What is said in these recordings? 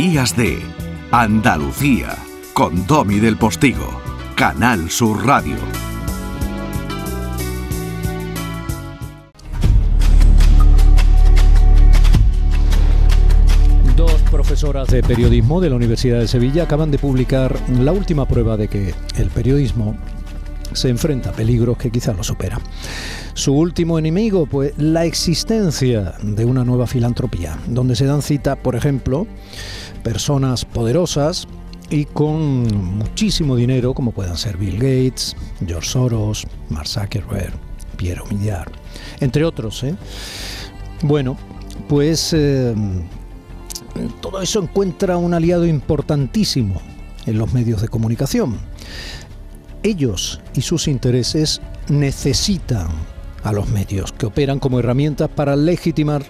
Días de Andalucía con Domi del Postigo, Canal Sur Radio. Dos profesoras de periodismo de la Universidad de Sevilla acaban de publicar la última prueba de que el periodismo se enfrenta a peligros que quizás lo superan. Su último enemigo, pues la existencia de una nueva filantropía, donde se dan cita, por ejemplo, personas poderosas y con muchísimo dinero, como puedan ser Bill Gates, George Soros, Mark Zuckerberg, Piero Millar, entre otros. ¿eh? Bueno, pues eh, todo eso encuentra un aliado importantísimo en los medios de comunicación ellos y sus intereses necesitan a los medios, que operan como herramientas para legitimar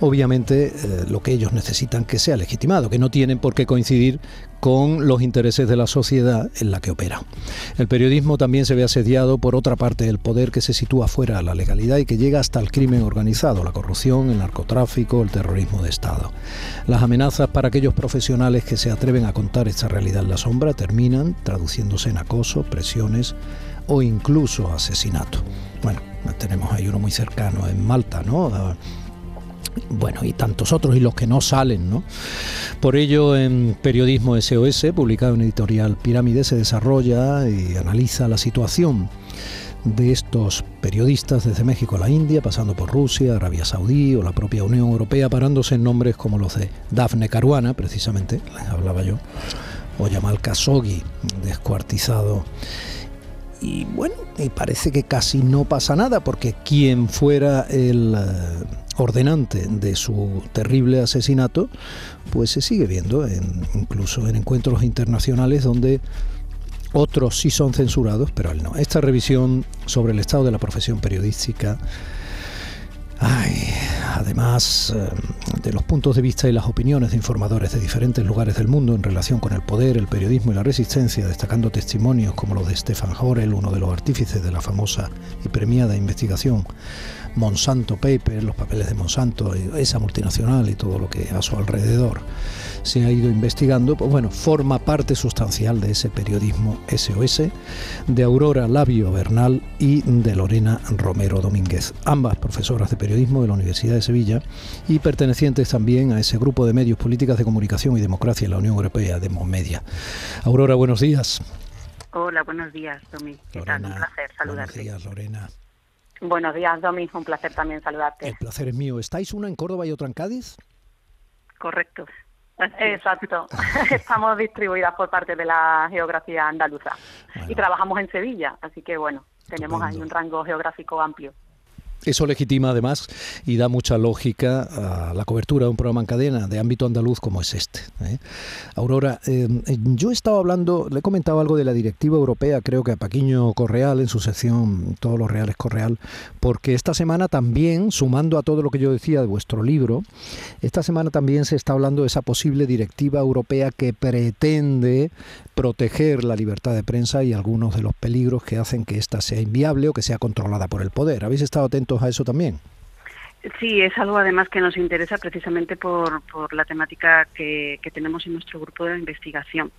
obviamente eh, lo que ellos necesitan que sea legitimado, que no tienen por qué coincidir con los intereses de la sociedad en la que opera. El periodismo también se ve asediado por otra parte del poder que se sitúa fuera de la legalidad y que llega hasta el crimen organizado, la corrupción, el narcotráfico, el terrorismo de Estado. Las amenazas para aquellos profesionales que se atreven a contar esta realidad en la sombra terminan traduciéndose en acoso, presiones o incluso asesinato. Bueno, tenemos ahí uno muy cercano en Malta, ¿no? Bueno, y tantos otros y los que no salen, ¿no? Por ello, en Periodismo SOS, publicado en editorial Pirámide, se desarrolla y analiza la situación de estos periodistas desde México a la India, pasando por Rusia, Arabia Saudí o la propia Unión Europea, parándose en nombres como los de Dafne Caruana, precisamente, les hablaba yo, o Yamal Khashoggi, descuartizado. Y bueno, y parece que casi no pasa nada, porque quien fuera el eh, ordenante de su terrible asesinato, pues se sigue viendo, incluso en encuentros internacionales donde otros sí son censurados, pero él no. Esta revisión sobre el estado de la profesión periodística, además eh, de los puntos de vista y las opiniones de informadores de diferentes lugares del mundo en relación con el poder, el periodismo y la resistencia, destacando testimonios como los de Stefan Horel, uno de los artífices de la famosa y premiada investigación Monsanto Papers, los papeles de Monsanto, esa multinacional y todo lo que a su alrededor se ha ido investigando, pues bueno, forma parte sustancial de ese periodismo SOS de Aurora Labio Bernal y de Lorena Romero Domínguez, ambas profesoras de periodismo de la Universidad de Sevilla y pertenecientes también a ese grupo de medios políticas de comunicación y democracia en la Unión Europea, Demomedia. Aurora, buenos días. Hola, buenos días, Domi. Un placer saludarte. Buenos días, Lorena. Buenos días, Domi. Un placer también saludarte. El placer es mío. ¿Estáis una en Córdoba y otra en Cádiz? Correcto. Exacto. Estamos distribuidas por parte de la geografía andaluza. Y trabajamos en Sevilla, así que bueno, tenemos ahí un rango geográfico amplio. Eso legitima además y da mucha lógica a la cobertura de un programa en cadena de ámbito andaluz como es este. ¿eh? Aurora, eh, yo estaba hablando, le he comentado algo de la directiva europea, creo que a Paquiño Correal en su sección Todos los Reales Correal, porque esta semana también, sumando a todo lo que yo decía de vuestro libro, esta semana también se está hablando de esa posible directiva europea que pretende proteger la libertad de prensa y algunos de los peligros que hacen que ésta sea inviable o que sea controlada por el poder. ¿Habéis estado atentos a eso también? Sí, es algo además que nos interesa precisamente por, por la temática que, tenemos en nuestro grupo de investigación.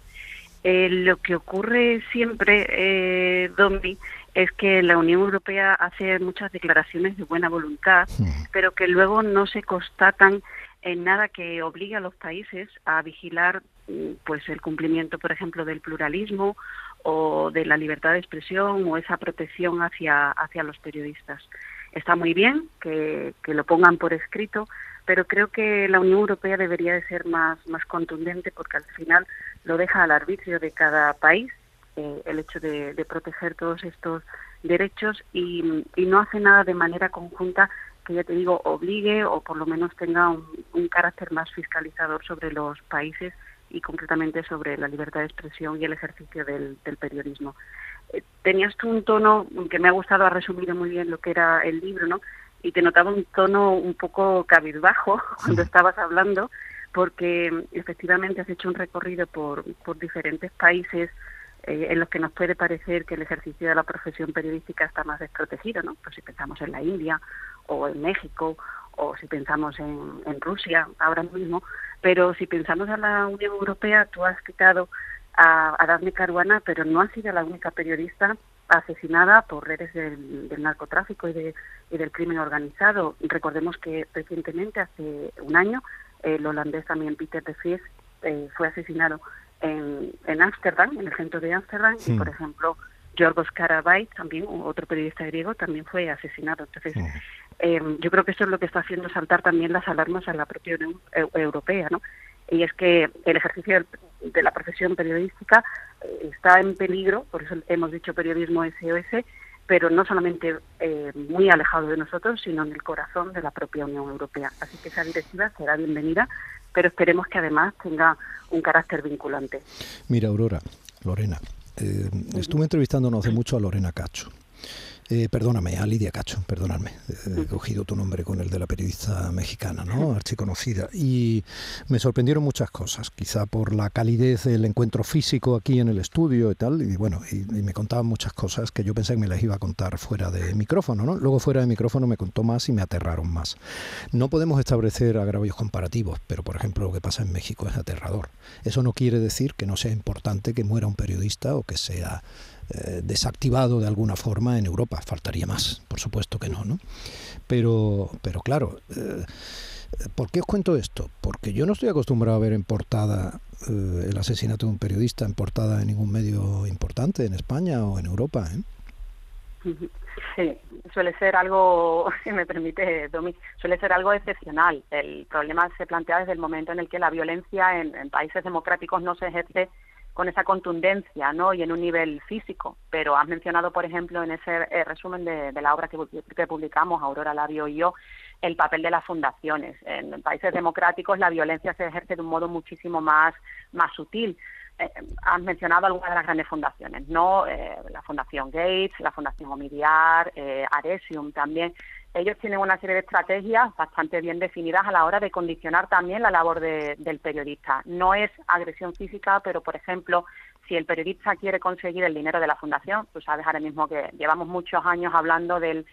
Eh, lo que ocurre siempre, eh, Domi, es que la Unión Europea hace muchas declaraciones de buena voluntad, pero que luego no se constatan en nada que obligue a los países a vigilar mm, pues el cumplimiento, por ejemplo, del pluralismo o de la libertad de expresión o esa protección hacia, hacia los periodistas. Está muy bien que, que lo pongan por escrito, pero creo que la Unión Europea debería de ser más, más contundente porque al final lo deja al arbitrio de cada país eh, el hecho de, de, proteger todos estos derechos y, y no hace nada de manera conjunta que ya te digo obligue o por lo menos tenga un, carácter más fiscalizador sobre los países y concretamente sobre la libertad de expresión y el ejercicio del, periodismo. Eh, tenías tú un tono que me ha gustado, ha resumido muy bien lo que era el libro, ¿no? Y te notaba un tono un poco cabizbajo cuando estabas hablando, porque efectivamente has hecho un recorrido por, por diferentes países eh, en los que nos puede parecer que el ejercicio de la profesión periodística está más desprotegido, ¿no? Pues si pensamos en la India o en México o si pensamos en, Rusia ahora mismo, Pero si pensamos en la Unión Europea, tú has citado a, a Daphne Caruana, pero no ha sido la única periodista asesinada por redes del, narcotráfico y, de, y, del crimen organizado. Recordemos que recientemente, hace un año, el holandés también Peter de Vries eh, fue asesinado en Ámsterdam, en, el centro de Ámsterdam, y por ejemplo, Yorgos Karabay, también otro periodista griego, también fue asesinado. Entonces, em, yo creo que eso es lo que está haciendo saltar también las alarmas a la propia Unión Europea, ¿no? Y es que el ejercicio de la profesión periodística eh, está en peligro, por eso hemos dicho periodismo SOS, pero no solamente eh, muy alejado de nosotros, sino en el corazón de la propia Unión Europea. Así que esa directiva será bienvenida, pero esperemos que además tenga un carácter vinculante. Mira, Aurora, Lorena, eh, estuve entrevistando no hace mucho a Lorena Cacho. Eh, perdóname, a Lidia Cacho, perdóname, he cogido tu nombre con el de la periodista mexicana, ¿no? Archiconocida. Y me sorprendieron muchas cosas, quizá por la calidez del encuentro físico aquí en el estudio y tal. Y bueno, y, me contaban muchas cosas que yo pensé que me las iba a contar fuera de micrófono, ¿no? Luego fuera de micrófono me contó más y me aterraron más. No podemos establecer agravios comparativos, pero por ejemplo lo que pasa en México es aterrador. Eso no quiere decir que no sea importante que muera un periodista o que sea eh, desactivado de alguna forma en Europa. Faltaría más, por supuesto que no, ¿no? Pero, pero claro, eh, ¿por qué os cuento esto? Porque yo no estoy acostumbrado a ver en portada eh, el asesinato de un periodista en portada en ningún medio importante en España o en Europa. Sí, suele ser algo, si me permite, Domi, suele ser algo excepcional. El problema se plantea desde el momento en el que la violencia en países democráticos no se ejerce con esa contundencia ¿no? y en un nivel físico. Pero has mencionado, por ejemplo, en ese eh, resumen de, la obra que, publicamos, Aurora Labio y yo, el papel de las fundaciones. En países democráticos la violencia se ejerce de un modo muchísimo más, más sutil. Eh, has mencionado algunas de las grandes fundaciones, ¿no? Eh, la Fundación Gates, la Fundación Omidiar, Aresium también ellos tienen una serie de estrategias bastante bien definidas a la hora de condicionar también la labor del periodista. No es agresión física, pero por ejemplo, si el periodista quiere conseguir el dinero de la fundación, tú sabes ahora mismo que llevamos muchos años hablando del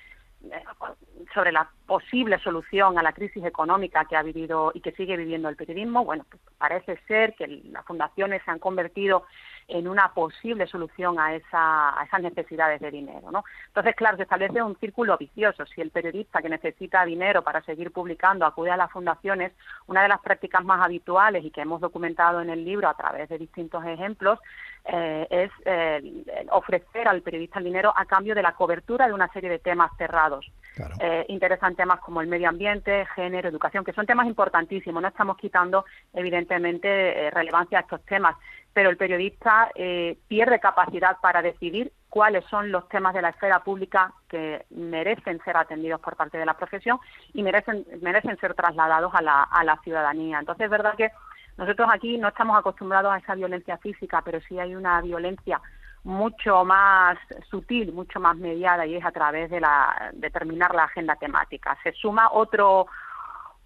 sobre la posible solución a la crisis económica que ha vivido y que sigue viviendo el periodismo, bueno, pues parece ser que las fundaciones se han convertido en una posible solución a, esa, a esas necesidades de dinero. ¿no? Entonces, claro, se establece un círculo vicioso. Si el periodista que necesita dinero para seguir publicando acude a las fundaciones, una de las prácticas más habituales y que hemos documentado en el libro a través de distintos ejemplos eh, es eh, ofrecer al periodista el dinero a cambio de la cobertura de una serie de temas cerrados. Eh, interesan temas como el medio ambiente, género, educación, que son temas importantísimos. No estamos quitando, evidentemente, relevancia a estos temas, pero el periodista pierde capacidad para decidir cuáles son los temas de la esfera pública que merecen ser atendidos por parte de la profesión y merecen, merecen ser trasladados a la, a la ciudadanía. Entonces, es verdad que nosotros aquí no estamos acostumbrados a esa violencia física, pero sí hay una violencia mucho más sutil, mucho más mediada y es a través de la determinar la agenda temática. Se suma otro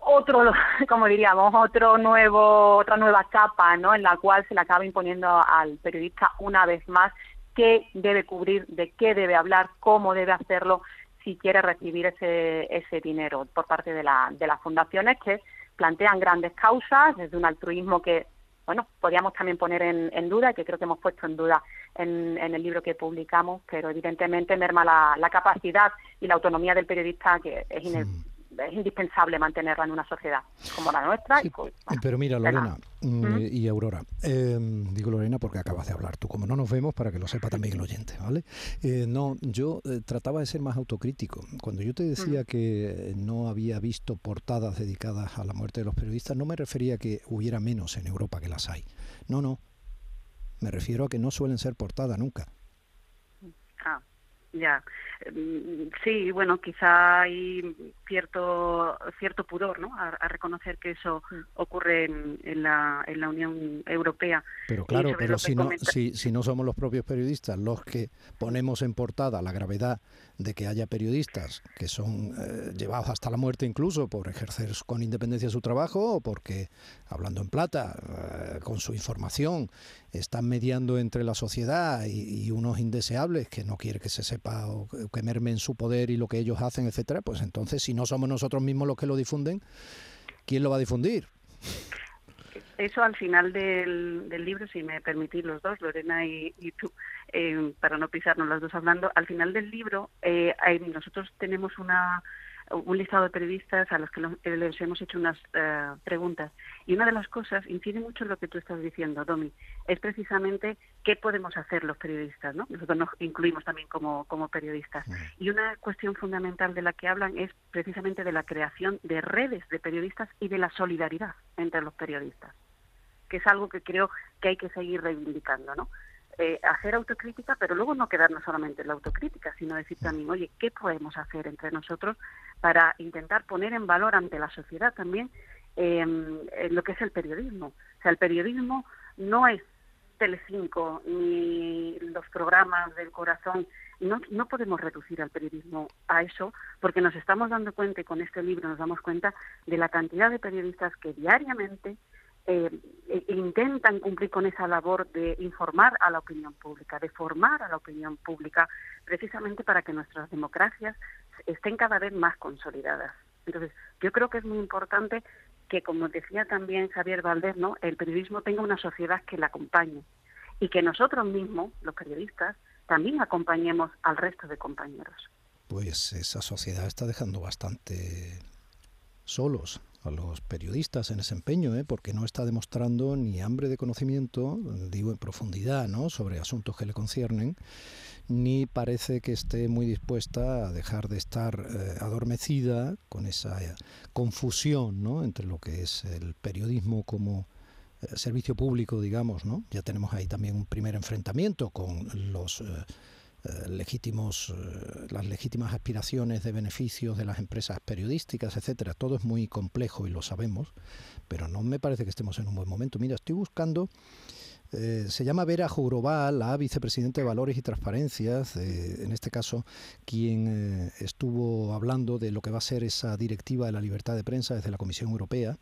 otro, como diríamos, otro nuevo, otra nueva capa, ¿no? En la cual se le acaba imponiendo al periodista una vez más qué debe cubrir, de qué debe hablar, cómo debe hacerlo si quiere recibir ese, ese dinero por parte de, la, de las fundaciones que plantean grandes causas desde un altruismo que, bueno, podríamos también poner en, duda y que creo que hemos puesto en duda en, el libro que publicamos, pero evidentemente merma la, capacidad y la autonomía del periodista que es, es indispensable mantenerla en una sociedad como la nuestra. pero mira, Lorena mm, y Aurora, em, digo Lorena porque acabas de hablar tú, como no nos vemos, para que lo sepa también el oyente, ¿vale? Eh, no, yo eh, trataba de ser más autocrítico. Cuando yo te decía que no había visto portadas dedicadas a la muerte de los periodistas, no me refería a que hubiera menos en Europa que las hay. No, no. Me refiero a que no suelen ser portadas nunca. Ya, mm, sí, bueno, quizá hay cierto cierto pudor, ¿no? A, reconocer que eso ocurre en, la, en la Unión Europea. Pero claro, pero si no, si, si no somos los propios periodistas los que ponemos en portada la gravedad de que haya periodistas que son eh, llevados hasta la muerte incluso por ejercer con independencia su trabajo o porque, hablando en plata, con su información, están mediando entre la sociedad y, unos indeseables que no quiere que se sepa o que mermen su poder y lo que ellos hacen, etcétera, pues entonces si no somos nosotros mismos los que lo difunden, ¿quién lo va a difundir? eso al final del, libro, si me permitís los dos, Lorena y, tú, eh, para no pisarnos las dos hablando, al final del libro eh, nosotros tenemos una un listado de periodistas a los que les hemos hecho unas eh, preguntas. Y una de las cosas, incide mucho en lo que tú estás diciendo, Domi, es precisamente qué podemos hacer los periodistas, ¿no? Nosotros nos incluimos también como, como periodistas. Y una cuestión fundamental de la que hablan es precisamente de la creación de redes de periodistas y de la solidaridad entre los periodistas, que es algo que creo que hay que seguir reivindicando, ¿no? Eh, hacer autocrítica, pero luego no quedarnos solamente en la autocrítica, sino decir también, oye, ¿qué podemos hacer entre nosotros para intentar poner en valor ante la sociedad también em, lo que es el periodismo? O sea, el periodismo no es Telecinco ni los programas del corazón. No, no podemos reducir al periodismo a eso porque nos estamos dando cuenta y con este libro nos damos cuenta de la cantidad de periodistas que diariamente eh, e intentan cumplir con esa labor de informar a la opinión pública, de formar a la opinión pública, precisamente para que nuestras democracias estén cada vez más consolidadas. Entonces, yo creo que es muy importante que, como decía también Javier Valdés, ¿no? el periodismo tenga una sociedad que la acompañe y que nosotros mismos, los periodistas, también acompañemos al resto de compañeros. Pues esa sociedad está dejando bastante solos a los periodistas en ese empeño, ¿eh? porque no está demostrando ni hambre de conocimiento, digo en profundidad, ¿no? sobre asuntos que le conciernen, ni parece que esté muy dispuesta a dejar de estar eh, adormecida con esa eh, confusión ¿no? entre lo que es el periodismo como servicio público, digamos, ¿no? Ya tenemos ahí también un primer enfrentamiento con los eh, legítimos, eh, las legítimas aspiraciones de beneficios de las empresas periodísticas, etcétera. Todo es muy complejo y lo sabemos, pero no me parece que estemos en un buen momento. Mira, estoy buscando. Eh, se llama Vera Jourová, la vicepresidenta de Valores y Transparencias, en este caso, quien estuvo hablando de lo que va a ser esa directiva de la libertad de prensa desde la Comisión Europea.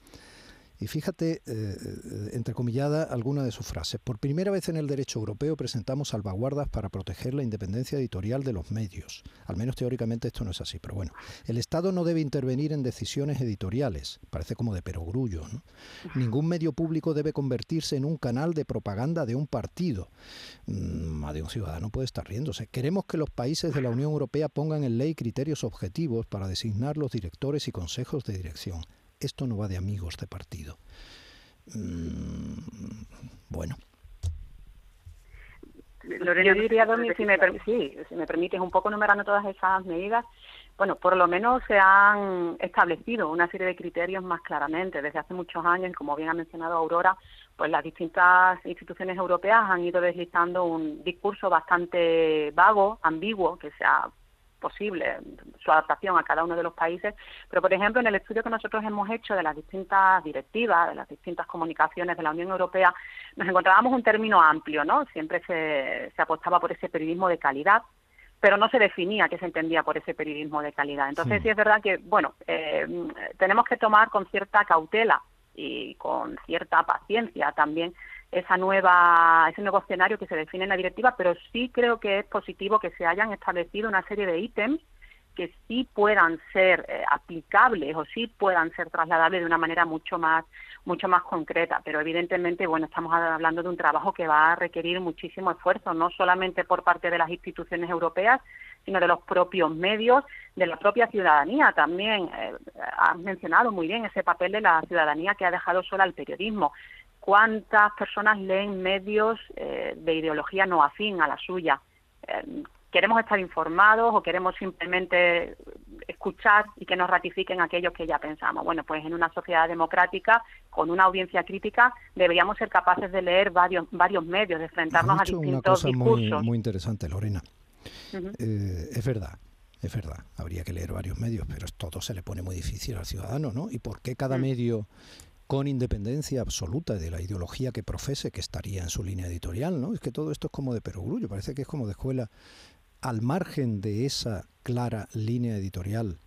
Y fíjate, eh, eh, entrecomillada, alguna de sus frases. Por primera vez en el derecho europeo presentamos salvaguardas para proteger la independencia editorial de los medios. Al menos teóricamente esto no es así, pero bueno. El Estado no debe intervenir en decisiones editoriales. Parece como de perogrullo. ¿no? Ningún medio público debe convertirse en un canal de propaganda de un partido. Mm, de un ciudadano puede estar riéndose. Queremos que los países de la Unión Europea pongan en ley criterios objetivos para designar los directores y consejos de dirección esto no va de amigos de partido. Mm, bueno. Yo diría, Domi, si me, sí, si me permites, un poco numerando todas esas medidas, bueno, por lo menos se han establecido una serie de criterios más claramente. Desde hace muchos años, como bien ha mencionado Aurora, pues las distintas instituciones europeas han ido deslizando un discurso bastante vago, ambiguo, que se ha posible su adaptación a cada uno de los países, pero por ejemplo en el estudio que nosotros hemos hecho de las distintas directivas, de las distintas comunicaciones de la Unión Europea, nos encontrábamos un término amplio, ¿no? Siempre se, se apostaba por ese periodismo de calidad, pero no se definía qué se entendía por ese periodismo de calidad. Entonces sí, es verdad que, bueno, eh, tenemos que tomar con cierta cautela y con cierta paciencia también esa nueva, ese nuevo escenario que se define en la directiva, pero sí creo que es positivo que se hayan establecido una serie de ítems que sí puedan ser eh, aplicables o sí puedan ser trasladables de una manera mucho más mucho más concreta. Pero evidentemente bueno estamos hablando de un trabajo que va a requerir muchísimo esfuerzo no solamente por parte de las instituciones europeas sino de los propios medios de la propia ciudadanía también. Eh, has mencionado muy bien ese papel de la ciudadanía que ha dejado sola el periodismo cuántas personas leen medios eh, de ideología no afín a la suya. Eh, ¿Queremos estar informados o queremos simplemente escuchar y que nos ratifiquen aquellos que ya pensamos? Bueno, pues en una sociedad democrática, con una audiencia crítica, deberíamos ser capaces de leer varios, varios medios, de enfrentarnos a distintos una cosa Muy, muy interesante, Lorena. Eh, es verdad, es verdad, habría que leer varios medios, pero todo se le pone muy difícil al ciudadano, ¿no? ¿Y por qué cada mm. medio con independencia absoluta de la ideología que profese, que estaría en su línea editorial, ¿no? Es que todo esto es como de perogrullo, parece que es como de escuela. Al margen de esa clara línea editorial,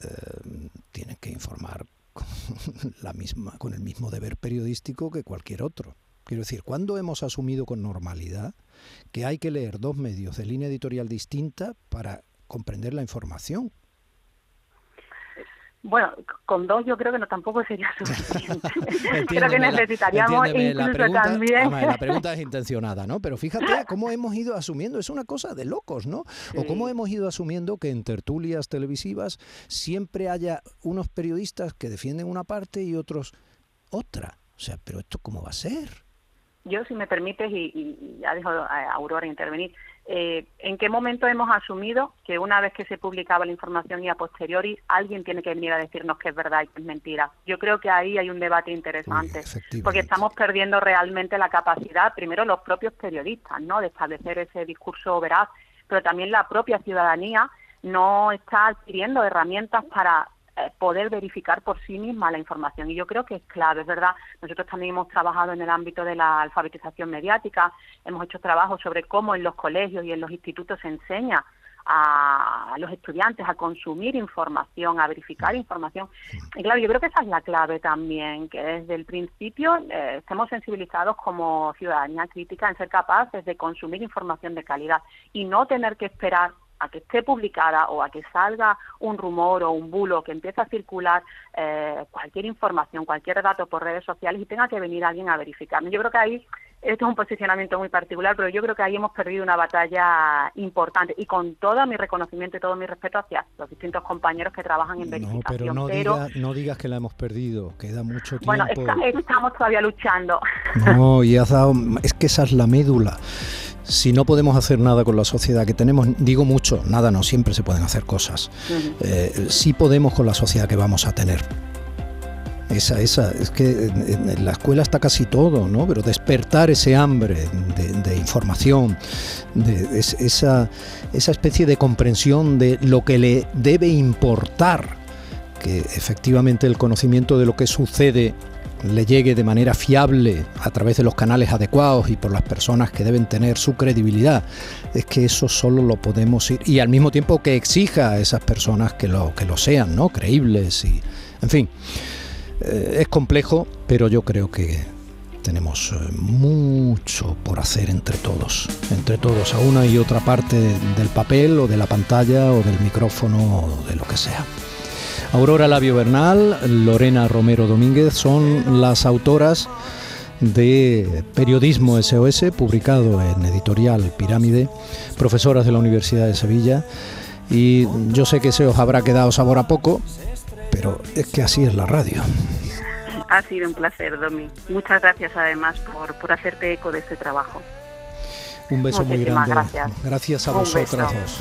eh, tienen que informar con, la misma, con el mismo deber periodístico que cualquier otro. Quiero decir, ¿cuándo hemos asumido con normalidad que hay que leer dos medios de línea editorial distinta para comprender la información? Bueno, con dos yo creo que no tampoco sería suficiente. creo que necesitaríamos incluso también. la pregunta es intencionada, ¿no? Pero fíjate cómo hemos ido asumiendo, es una cosa de locos, ¿no? O cómo hemos ido asumiendo que en tertulias televisivas siempre haya unos periodistas que defienden una parte y otros otra. O sea, pero esto cómo va a ser? Yo, si me permites, y, ya dejo a Aurora intervenir, eh, ¿en qué momento hemos asumido que una vez que se publicaba la información y a posteriori alguien tiene que venir a decirnos que es verdad y que es mentira? Yo creo que ahí hay un debate interesante, porque estamos perdiendo realmente la capacidad, primero los propios periodistas, ¿no?, de establecer ese discurso veraz, pero también la propia ciudadanía no está adquiriendo herramientas para poder verificar por sí misma la información. Y yo creo que es clave, es verdad. Nosotros también hemos trabajado en el ámbito de la alfabetización mediática, hemos hecho trabajos sobre cómo en los colegios y en los institutos se enseña a los estudiantes a consumir información, a verificar información. Y claro, yo creo que esa es la clave también, que desde el principio eh, estemos sensibilizados como ciudadanía crítica en ser capaces de consumir información de calidad y no tener que esperar a que esté publicada o a que salga un rumor o un bulo, que empiece a circular eh, cualquier información, cualquier dato por redes sociales y tenga que venir alguien a verificarlo. Yo creo que ahí esto es un posicionamiento muy particular, pero yo creo que ahí hemos perdido una batalla importante y con todo mi reconocimiento y todo mi respeto hacia los distintos compañeros que trabajan en verificación. No, pero no, no digas que la hemos perdido, queda mucho tiempo. Bueno, estamos todavía luchando. No, y has dado, es que esa es la médula si no podemos hacer nada con la sociedad que tenemos, digo mucho, nada, no siempre se pueden hacer cosas. Eh, sí podemos con la sociedad que vamos a tener. Esa, esa, es que en, la escuela está casi todo, ¿no? Pero despertar ese hambre de, información, de esa, esa especie de comprensión de lo que le debe importar, que efectivamente el conocimiento de lo que sucede le llegue de manera fiable a través de los canales adecuados y por las personas que deben tener su credibilidad, es que eso solo lo podemos ir y al mismo tiempo que exija a esas personas que lo que lo sean, ¿no? creíbles y en fin. Eh, es complejo, pero yo creo que tenemos eh, mucho por hacer entre todos, entre todos, a una y otra parte del papel o de la pantalla o del micrófono o de lo que sea. Aurora Labio Bernal, Lorena Romero Domínguez son las autoras de Periodismo SOS, publicado en editorial Pirámide, profesoras de la Universidad de Sevilla. Y yo sé que se os habrá quedado sabor a poco, pero es que así es la radio. Ha sido un placer, Domi. Muchas gracias además por, por hacerte eco de este trabajo. Un beso muy grande. Gracias. Gracias a vosotras dos.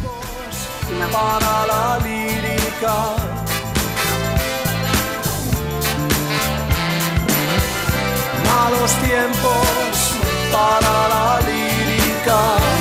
malos tiempos para la lírica.